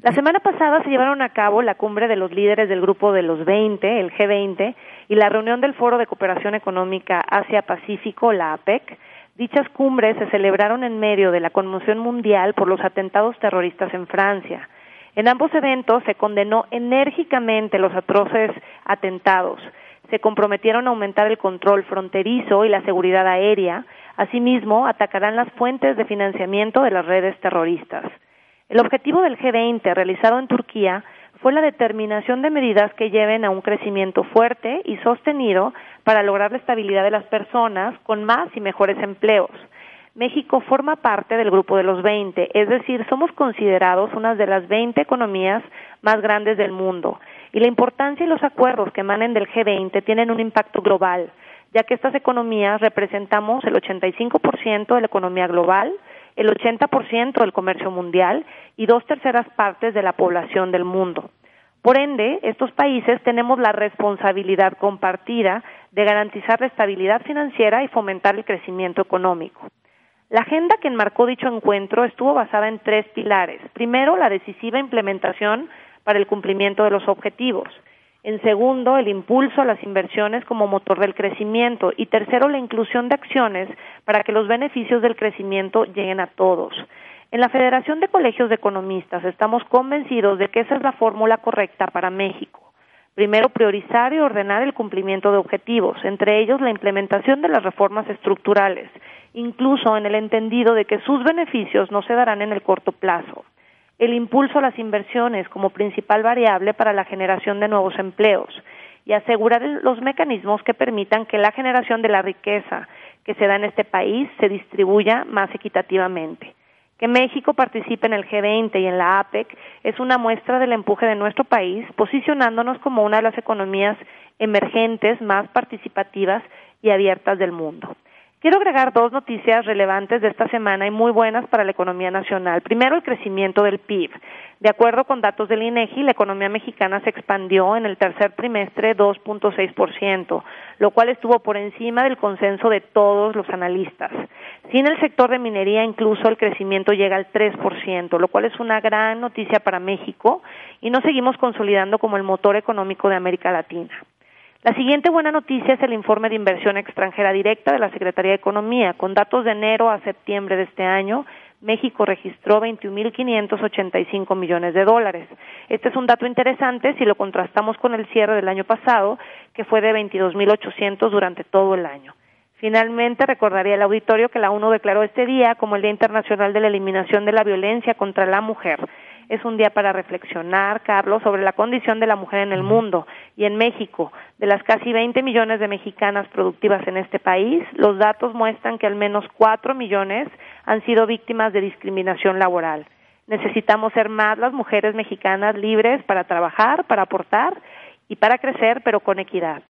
La semana pasada se llevaron a cabo la cumbre de los líderes del grupo de los 20, el G20, y la reunión del Foro de Cooperación Económica Asia-Pacífico, la APEC. Dichas cumbres se celebraron en medio de la conmoción mundial por los atentados terroristas en Francia. En ambos eventos se condenó enérgicamente los atroces atentados. Se comprometieron a aumentar el control fronterizo y la seguridad aérea. Asimismo, atacarán las fuentes de financiamiento de las redes terroristas. El objetivo del G20 realizado en Turquía fue la determinación de medidas que lleven a un crecimiento fuerte y sostenido para lograr la estabilidad de las personas con más y mejores empleos. México forma parte del grupo de los 20, es decir, somos considerados una de las 20 economías más grandes del mundo. Y la importancia y los acuerdos que emanen del G20 tienen un impacto global, ya que estas economías representamos el 85% de la economía global, el 80% del comercio mundial y dos terceras partes de la población del mundo. Por ende, estos países tenemos la responsabilidad compartida de garantizar la estabilidad financiera y fomentar el crecimiento económico. La agenda que enmarcó dicho encuentro estuvo basada en tres pilares. Primero, la decisiva implementación para el cumplimiento de los objetivos. En segundo, el impulso a las inversiones como motor del crecimiento. Y tercero, la inclusión de acciones para que los beneficios del crecimiento lleguen a todos. En la Federación de Colegios de Economistas estamos convencidos de que esa es la fórmula correcta para México. Primero, priorizar y ordenar el cumplimiento de objetivos, entre ellos la implementación de las reformas estructurales, incluso en el entendido de que sus beneficios no se darán en el corto plazo. El impulso a las inversiones como principal variable para la generación de nuevos empleos y asegurar los mecanismos que permitan que la generación de la riqueza que se da en este país se distribuya más equitativamente. Que México participe en el G20 y en la APEC es una muestra del empuje de nuestro país, posicionándonos como una de las economías emergentes más participativas y abiertas del mundo. Quiero agregar dos noticias relevantes de esta semana y muy buenas para la economía nacional. Primero, el crecimiento del PIB. De acuerdo con datos del INEGI, la economía mexicana se expandió en el tercer trimestre 2.6%, lo cual estuvo por encima del consenso de todos los analistas. Sin el sector de minería, incluso el crecimiento llega al 3%, lo cual es una gran noticia para México y nos seguimos consolidando como el motor económico de América Latina. La siguiente buena noticia es el informe de inversión extranjera directa de la Secretaría de Economía. Con datos de enero a septiembre de este año, México registró 21.585 millones de dólares. Este es un dato interesante si lo contrastamos con el cierre del año pasado, que fue de 22.800 durante todo el año. Finalmente, recordaría el auditorio que la ONU declaró este día como el Día Internacional de la Eliminación de la Violencia contra la Mujer. Es un día para reflexionar, Carlos, sobre la condición de la mujer en el mundo y en México. De las casi 20 millones de mexicanas productivas en este país, los datos muestran que al menos 4 millones han sido víctimas de discriminación laboral. Necesitamos ser más las mujeres mexicanas libres para trabajar, para aportar y para crecer, pero con equidad.